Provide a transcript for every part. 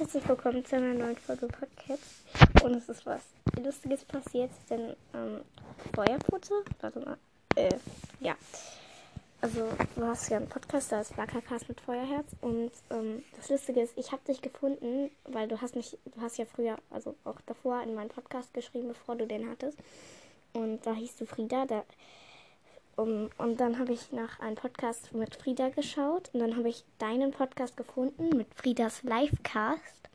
herzlich willkommen zu einer neuen Folge Podcast. Und es ist was Lustiges passiert, denn ähm, Feuerputze, warte mal, äh, ja. Also du hast ja einen Podcast, da ist Wackercast mit Feuerherz und ähm, das Lustige ist, ich habe dich gefunden, weil du hast mich, du hast ja früher, also auch davor in meinen Podcast geschrieben, bevor du den hattest. Und da hieß du Frieda, da um, und dann habe ich nach einem Podcast mit Frieda geschaut und dann habe ich deinen Podcast gefunden mit Friedas Livecast.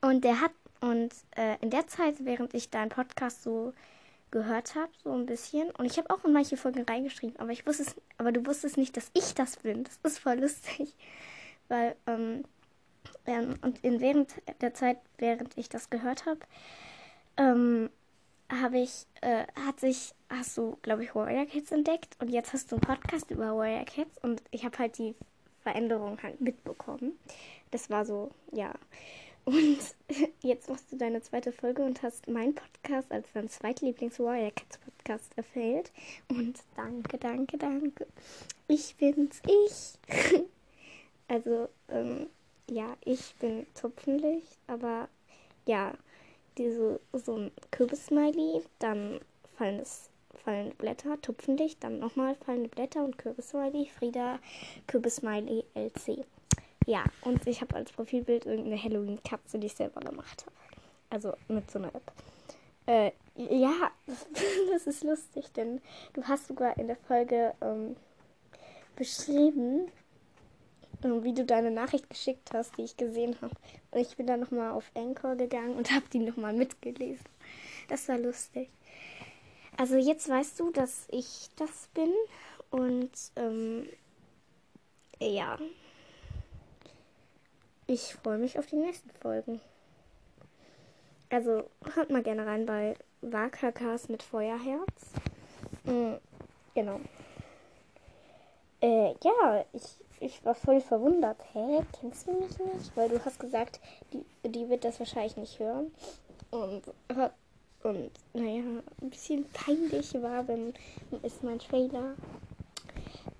Und der hat, und äh, in der Zeit, während ich deinen Podcast so gehört habe, so ein bisschen, und ich habe auch in manche Folgen reingeschrieben, aber ich wusste es, aber du wusstest nicht, dass ich das bin. Das ist voll lustig. Weil, ähm, ähm, und in während der Zeit, während ich das gehört habe, ähm, habe ich, äh, hat sich, hast du, glaube ich, Warrior Cats entdeckt und jetzt hast du einen Podcast über Warrior Cats und ich habe halt die Veränderung halt mitbekommen. Das war so, ja. Und jetzt machst du deine zweite Folge und hast meinen Podcast als dein zweitlieblings Warrior Cats Podcast erfällt. Und danke, danke, danke. Ich bin's, ich. also, ähm, ja, ich bin Tupfenlicht, aber ja, diese, so ein Kürbis-Smiley, dann fallen es fallende Blätter, Tupfenlicht, dann nochmal fallende Blätter und Kürbis-Smiley, Frieda, Kürbis-Smiley, LC. Ja, und ich habe als Profilbild irgendeine Halloween-Katze, die ich selber gemacht habe. Also mit so einer App. Äh, ja, das ist lustig, denn du hast sogar in der Folge ähm, beschrieben, wie du deine Nachricht geschickt hast, die ich gesehen habe. Und ich bin dann nochmal auf Anchor gegangen und habe die nochmal mitgelesen. Das war lustig. Also jetzt weißt du, dass ich das bin. Und ähm, ja. Ich freue mich auf die nächsten Folgen. Also hört mal gerne rein bei Wakakas mit Feuerherz. Mhm, genau. Äh, ja, ich ich war voll verwundert. Hä, kennst du mich nicht? Weil du hast gesagt, die, die wird das wahrscheinlich nicht hören. Und, und naja, ein bisschen peinlich war, wenn ist mein Trailer.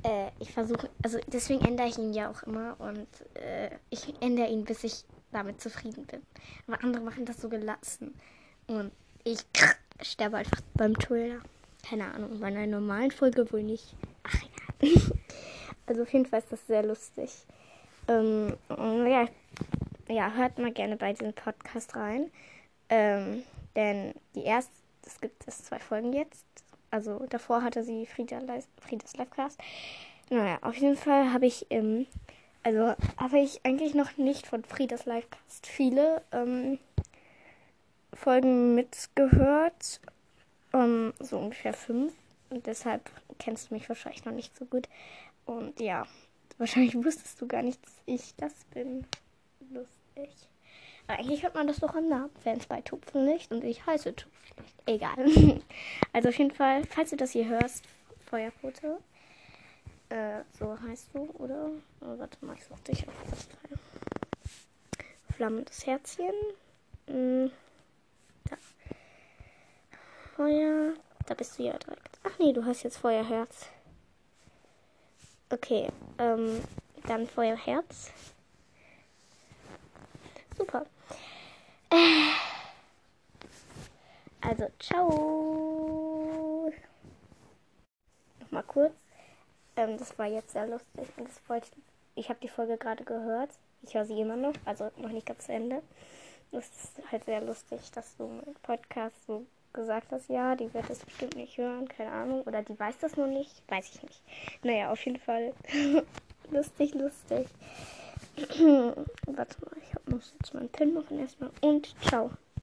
Äh, ich versuche, also deswegen ändere ich ihn ja auch immer und äh, ich ändere ihn, bis ich damit zufrieden bin. Aber andere machen das so gelassen. Und ich sterbe einfach beim Trailer. Keine Ahnung, bei einer normalen Folge wohl nicht. Ach ja. Also auf jeden Fall ist das sehr lustig. Ähm, ja, ja, hört mal gerne bei diesem Podcast rein. Ähm, denn die erste, es gibt es zwei Folgen jetzt. Also davor hatte sie Frieda, Friedas Livecast. Naja, auf jeden Fall habe ich, ähm, also habe ich eigentlich noch nicht von Friedas Livecast viele ähm, Folgen mitgehört. Um, so ungefähr fünf. Und deshalb kennst du mich wahrscheinlich noch nicht so gut. Und ja, wahrscheinlich wusstest du gar nicht, dass ich das bin. Lustig. Eigentlich hört man das doch am Namen. Fans bei Tupfenlicht und ich heiße Tupfenlicht. Egal. Also auf jeden Fall, falls du das hier hörst, Feuerfoto. Äh, so heißt du, oder? Oh, warte mal, ich such dich auf das Teil. Flammendes Herzchen. Hm. Da. Feuer. Da bist du ja direkt. Ach nee, du hast jetzt Feuerherz. Okay, ähm, dann Feuerherz. Super. Äh, also, ciao. Nochmal kurz. Ähm, das war jetzt sehr lustig das wollte ich. Ich habe die Folge gerade gehört. Ich höre sie immer noch, also noch nicht ganz zu Ende. Das ist halt sehr lustig, dass du im Podcast so gesagt hast, ja, die wird das bestimmt nicht hören, keine Ahnung. Oder die weiß das noch nicht, weiß ich nicht. Naja, auf jeden Fall lustig, lustig. Warte mal, ich muss jetzt meinen Pin machen erstmal. Und ciao.